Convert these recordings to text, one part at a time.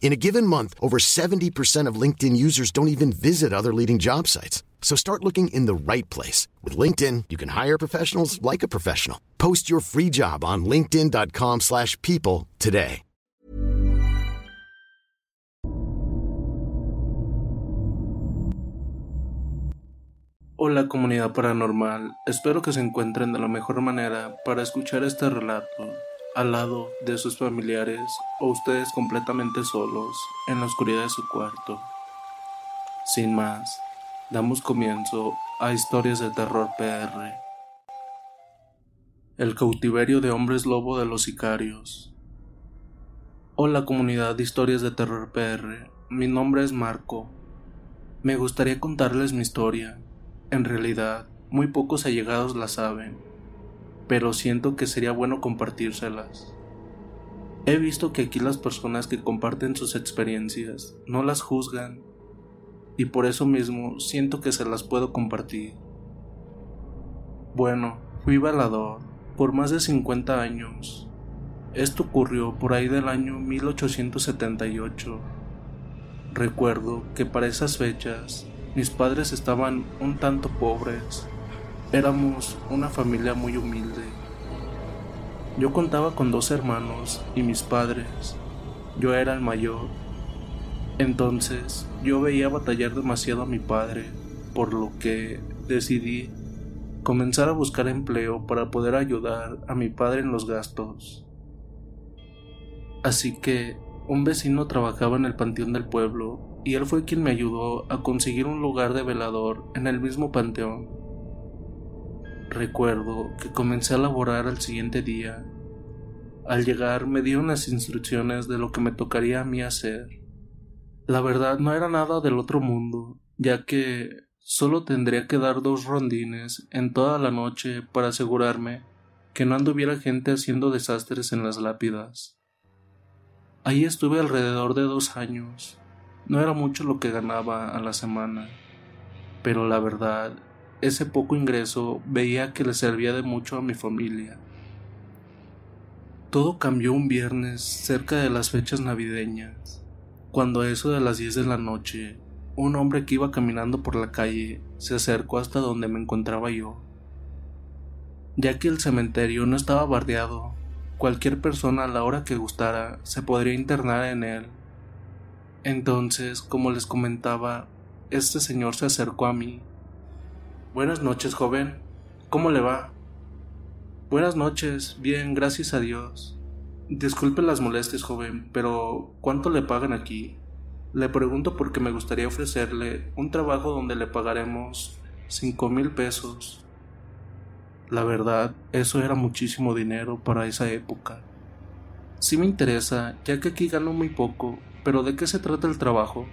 In a given month, over 70% of LinkedIn users don't even visit other leading job sites. So start looking in the right place. With LinkedIn, you can hire professionals like a professional. Post your free job on linkedin.com slash people today. Hola comunidad paranormal, espero que se encuentren de la mejor manera para escuchar este relato al lado de sus familiares o ustedes completamente solos en la oscuridad de su cuarto. Sin más, damos comienzo a Historias de Terror PR. El cautiverio de hombres lobo de los sicarios. Hola comunidad de Historias de Terror PR, mi nombre es Marco. Me gustaría contarles mi historia. En realidad, muy pocos allegados la saben pero siento que sería bueno compartírselas. He visto que aquí las personas que comparten sus experiencias no las juzgan y por eso mismo siento que se las puedo compartir. Bueno, fui balador por más de 50 años. Esto ocurrió por ahí del año 1878. Recuerdo que para esas fechas mis padres estaban un tanto pobres Éramos una familia muy humilde. Yo contaba con dos hermanos y mis padres. Yo era el mayor. Entonces yo veía batallar demasiado a mi padre, por lo que decidí comenzar a buscar empleo para poder ayudar a mi padre en los gastos. Así que un vecino trabajaba en el panteón del pueblo y él fue quien me ayudó a conseguir un lugar de velador en el mismo panteón. Recuerdo que comencé a laborar al siguiente día. Al llegar me dieron las instrucciones de lo que me tocaría a mí hacer. La verdad no era nada del otro mundo, ya que solo tendría que dar dos rondines en toda la noche para asegurarme que no anduviera gente haciendo desastres en las lápidas. Ahí estuve alrededor de dos años. No era mucho lo que ganaba a la semana, pero la verdad, ese poco ingreso veía que le servía de mucho a mi familia. Todo cambió un viernes cerca de las fechas navideñas, cuando a eso de las 10 de la noche, un hombre que iba caminando por la calle se acercó hasta donde me encontraba yo. Ya que el cementerio no estaba bardeado, cualquier persona a la hora que gustara se podría internar en él entonces, como les comentaba, este señor se acercó a mí. Buenas noches, joven. ¿Cómo le va? Buenas noches. Bien, gracias a Dios. Disculpe las molestias, joven, pero ¿cuánto le pagan aquí? Le pregunto porque me gustaría ofrecerle un trabajo donde le pagaremos cinco mil pesos. La verdad, eso era muchísimo dinero para esa época. Sí me interesa, ya que aquí gano muy poco pero ¿de qué se trata el trabajo?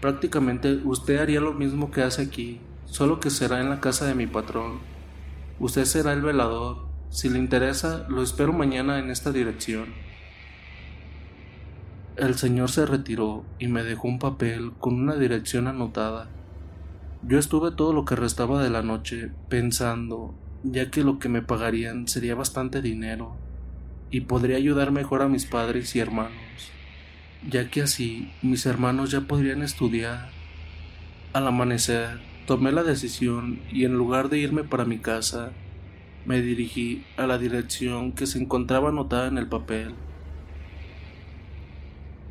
Prácticamente usted haría lo mismo que hace aquí, solo que será en la casa de mi patrón. Usted será el velador. Si le interesa, lo espero mañana en esta dirección. El señor se retiró y me dejó un papel con una dirección anotada. Yo estuve todo lo que restaba de la noche pensando, ya que lo que me pagarían sería bastante dinero y podría ayudar mejor a mis padres y hermanos ya que así mis hermanos ya podrían estudiar. Al amanecer, tomé la decisión y en lugar de irme para mi casa, me dirigí a la dirección que se encontraba anotada en el papel.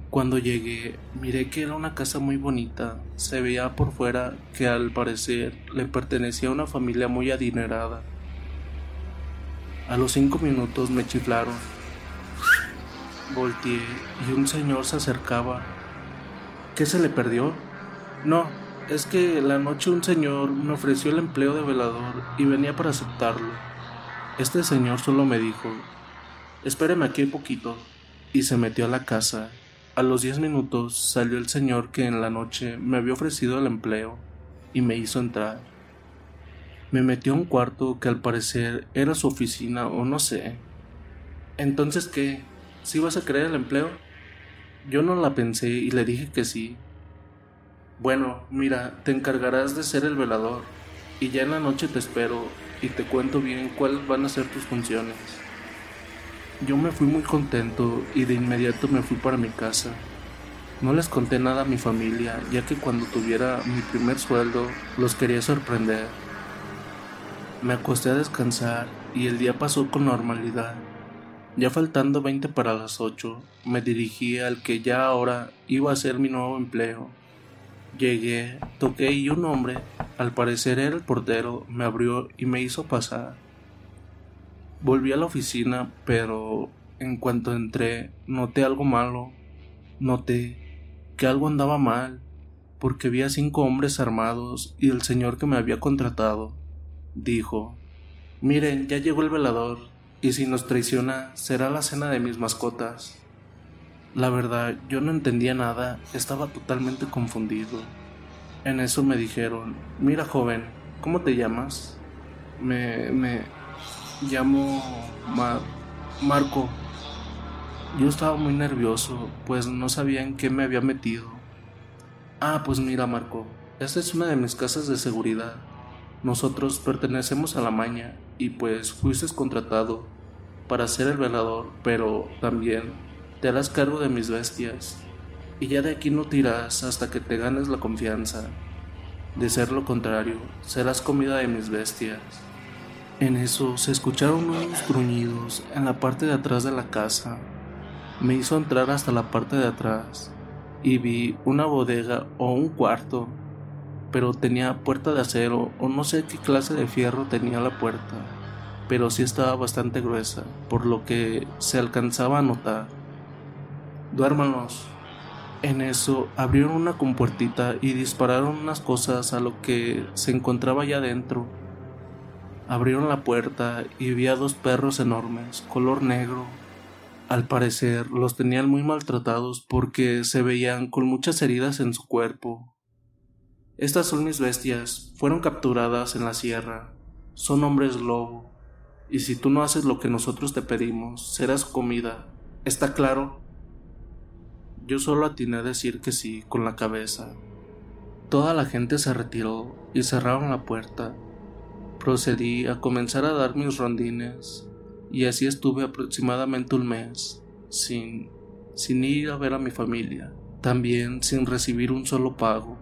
Cuando llegué, miré que era una casa muy bonita. Se veía por fuera que al parecer le pertenecía a una familia muy adinerada. A los cinco minutos me chiflaron Volteé y un señor se acercaba. ¿Qué se le perdió? No, es que la noche un señor me ofreció el empleo de velador y venía para aceptarlo. Este señor solo me dijo, espéreme aquí un poquito, y se metió a la casa. A los diez minutos salió el señor que en la noche me había ofrecido el empleo y me hizo entrar. Me metió a un cuarto que al parecer era su oficina o no sé. Entonces, ¿qué? ¿Sí vas a querer el empleo? Yo no la pensé y le dije que sí. Bueno, mira, te encargarás de ser el velador y ya en la noche te espero y te cuento bien cuáles van a ser tus funciones. Yo me fui muy contento y de inmediato me fui para mi casa. No les conté nada a mi familia, ya que cuando tuviera mi primer sueldo los quería sorprender. Me acosté a descansar y el día pasó con normalidad. Ya faltando 20 para las 8, me dirigí al que ya ahora iba a ser mi nuevo empleo. Llegué, toqué y un hombre, al parecer era el portero, me abrió y me hizo pasar. Volví a la oficina, pero en cuanto entré, noté algo malo. Noté que algo andaba mal, porque vi a cinco hombres armados y el señor que me había contratado. Dijo, Miren, ya llegó el velador, y si nos traiciona será la cena de mis mascotas. La verdad, yo no entendía nada, estaba totalmente confundido. En eso me dijeron, mira joven, ¿cómo te llamas? Me, me llamo Marco. Yo estaba muy nervioso, pues no sabía en qué me había metido. Ah, pues mira Marco, esta es una de mis casas de seguridad. Nosotros pertenecemos a la maña y pues fuiste contratado para ser el velador, pero también te harás cargo de mis bestias y ya de aquí no tirás hasta que te ganes la confianza. De ser lo contrario, serás comida de mis bestias. En eso se escucharon unos gruñidos en la parte de atrás de la casa. Me hizo entrar hasta la parte de atrás y vi una bodega o un cuarto pero tenía puerta de acero o no sé qué clase de fierro tenía la puerta. pero sí estaba bastante gruesa, por lo que se alcanzaba a notar. Duérmanos. En eso abrieron una compuertita y dispararon unas cosas a lo que se encontraba allá adentro. Abrieron la puerta y vi a dos perros enormes, color negro. Al parecer los tenían muy maltratados porque se veían con muchas heridas en su cuerpo. Estas son mis bestias, fueron capturadas en la sierra. Son hombres lobo. Y si tú no haces lo que nosotros te pedimos, serás comida. ¿Está claro? Yo solo atiné a decir que sí con la cabeza. Toda la gente se retiró y cerraron la puerta. Procedí a comenzar a dar mis rondines y así estuve aproximadamente un mes, sin, sin ir a ver a mi familia, también sin recibir un solo pago.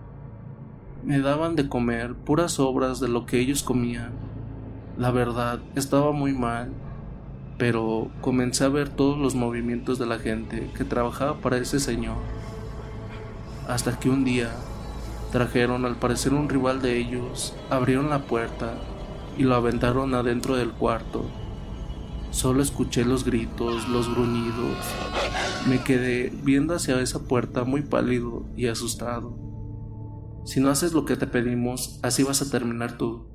Me daban de comer puras sobras de lo que ellos comían. La verdad, estaba muy mal pero comencé a ver todos los movimientos de la gente que trabajaba para ese señor. Hasta que un día trajeron al parecer un rival de ellos, abrieron la puerta y lo aventaron adentro del cuarto. Solo escuché los gritos, los gruñidos. Me quedé viendo hacia esa puerta muy pálido y asustado. Si no haces lo que te pedimos, así vas a terminar tú.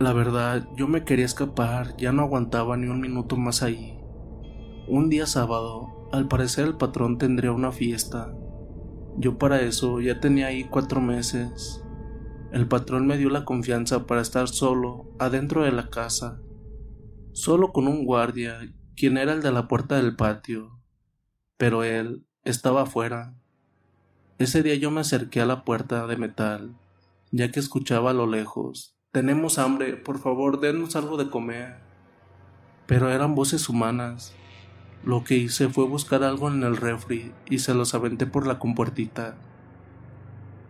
La verdad, yo me quería escapar, ya no aguantaba ni un minuto más ahí. Un día sábado, al parecer el patrón tendría una fiesta. Yo para eso ya tenía ahí cuatro meses. El patrón me dio la confianza para estar solo, adentro de la casa, solo con un guardia, quien era el de la puerta del patio. Pero él estaba afuera. Ese día yo me acerqué a la puerta de metal, ya que escuchaba a lo lejos tenemos hambre, por favor, denos algo de comer. Pero eran voces humanas. Lo que hice fue buscar algo en el refri y se los aventé por la compuertita.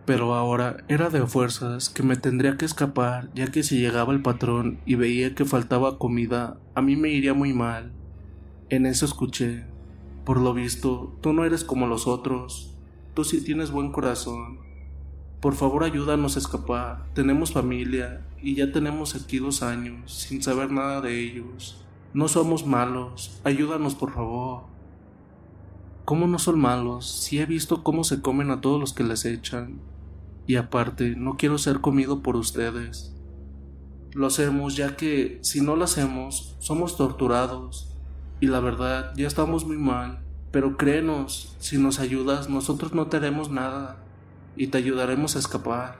Pero ahora era de fuerzas que me tendría que escapar, ya que si llegaba el patrón y veía que faltaba comida, a mí me iría muy mal. En eso escuché. Por lo visto, tú no eres como los otros. Tú sí tienes buen corazón. Por favor ayúdanos a escapar. Tenemos familia y ya tenemos aquí dos años sin saber nada de ellos. No somos malos. Ayúdanos por favor. ¿Cómo no son malos si he visto cómo se comen a todos los que les echan? Y aparte, no quiero ser comido por ustedes. Lo hacemos ya que, si no lo hacemos, somos torturados. Y la verdad, ya estamos muy mal. Pero créenos, si nos ayudas, nosotros no te haremos nada y te ayudaremos a escapar.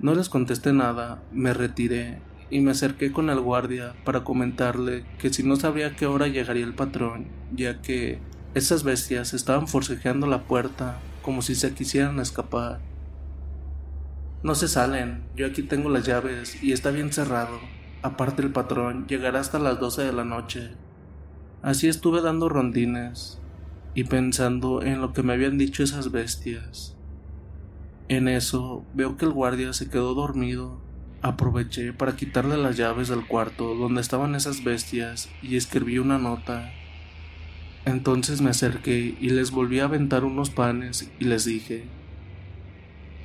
No les contesté nada, me retiré y me acerqué con el guardia para comentarle que si no sabía a qué hora llegaría el patrón, ya que esas bestias estaban forcejeando la puerta como si se quisieran escapar. No se salen, yo aquí tengo las llaves y está bien cerrado. Aparte el patrón llegará hasta las 12 de la noche. Así estuve dando rondines y pensando en lo que me habían dicho esas bestias. En eso veo que el guardia se quedó dormido. Aproveché para quitarle las llaves del cuarto donde estaban esas bestias y escribí una nota. Entonces me acerqué y les volví a aventar unos panes y les dije,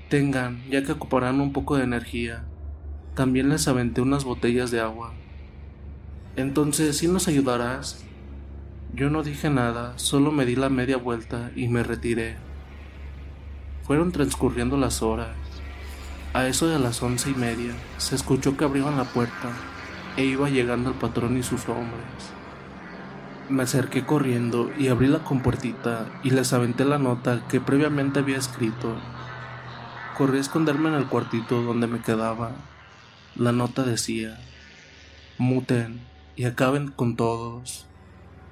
tengan, ya que ocuparán un poco de energía. También les aventé unas botellas de agua. Entonces, ¿sí nos ayudarás? Yo no dije nada, solo me di la media vuelta y me retiré. Fueron transcurriendo las horas. A eso de las once y media se escuchó que abrieron la puerta e iba llegando el patrón y sus hombres. Me acerqué corriendo y abrí la compuertita y les aventé la nota que previamente había escrito. Corrí a esconderme en el cuartito donde me quedaba. La nota decía, muten y acaben con todos.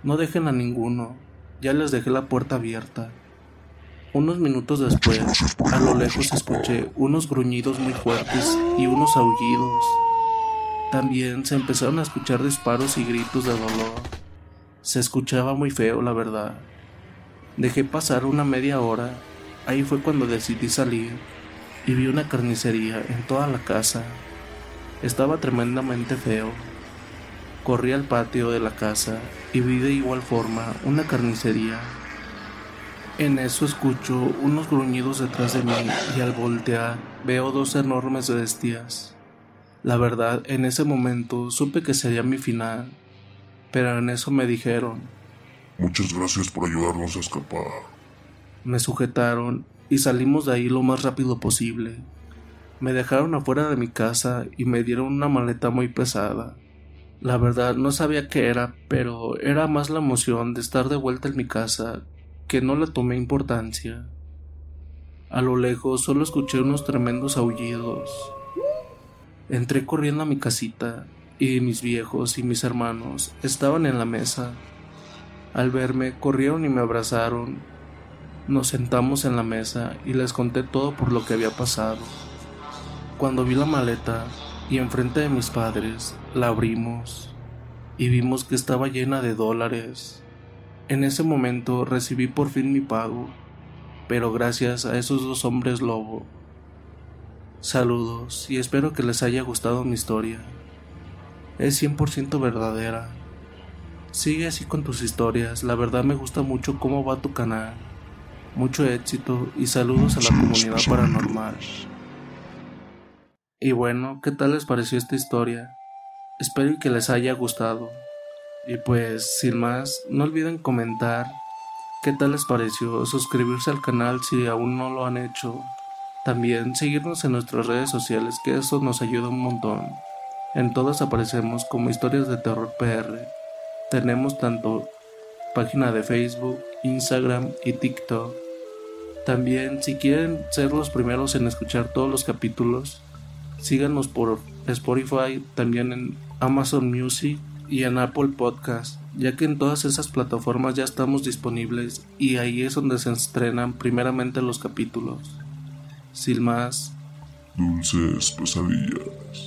No dejen a ninguno, ya les dejé la puerta abierta. Unos minutos después, a lo lejos escuché unos gruñidos muy fuertes y unos aullidos. También se empezaron a escuchar disparos y gritos de dolor. Se escuchaba muy feo, la verdad. Dejé pasar una media hora. Ahí fue cuando decidí salir y vi una carnicería en toda la casa. Estaba tremendamente feo. Corrí al patio de la casa y vi de igual forma una carnicería en eso escucho unos gruñidos detrás de mí y al voltear veo dos enormes bestias. La verdad, en ese momento supe que sería mi final, pero en eso me dijeron, Muchas gracias por ayudarnos a escapar. Me sujetaron y salimos de ahí lo más rápido posible. Me dejaron afuera de mi casa y me dieron una maleta muy pesada. La verdad no sabía qué era, pero era más la emoción de estar de vuelta en mi casa que no le tomé importancia. A lo lejos solo escuché unos tremendos aullidos. Entré corriendo a mi casita y mis viejos y mis hermanos estaban en la mesa. Al verme corrieron y me abrazaron. Nos sentamos en la mesa y les conté todo por lo que había pasado. Cuando vi la maleta y enfrente de mis padres la abrimos y vimos que estaba llena de dólares. En ese momento recibí por fin mi pago, pero gracias a esos dos hombres lobo. Saludos y espero que les haya gustado mi historia. Es 100% verdadera. Sigue así con tus historias, la verdad me gusta mucho cómo va tu canal. Mucho éxito y saludos a la comunidad paranormal. Y bueno, ¿qué tal les pareció esta historia? Espero que les haya gustado. Y pues, sin más, no olviden comentar qué tal les pareció, suscribirse al canal si aún no lo han hecho. También seguirnos en nuestras redes sociales, que eso nos ayuda un montón. En todas aparecemos como historias de terror PR. Tenemos tanto página de Facebook, Instagram y TikTok. También, si quieren ser los primeros en escuchar todos los capítulos, Síganos por Spotify, también en Amazon Music y en Apple Podcast, ya que en todas esas plataformas ya estamos disponibles y ahí es donde se estrenan primeramente los capítulos. Sin más, dulces pesadillas.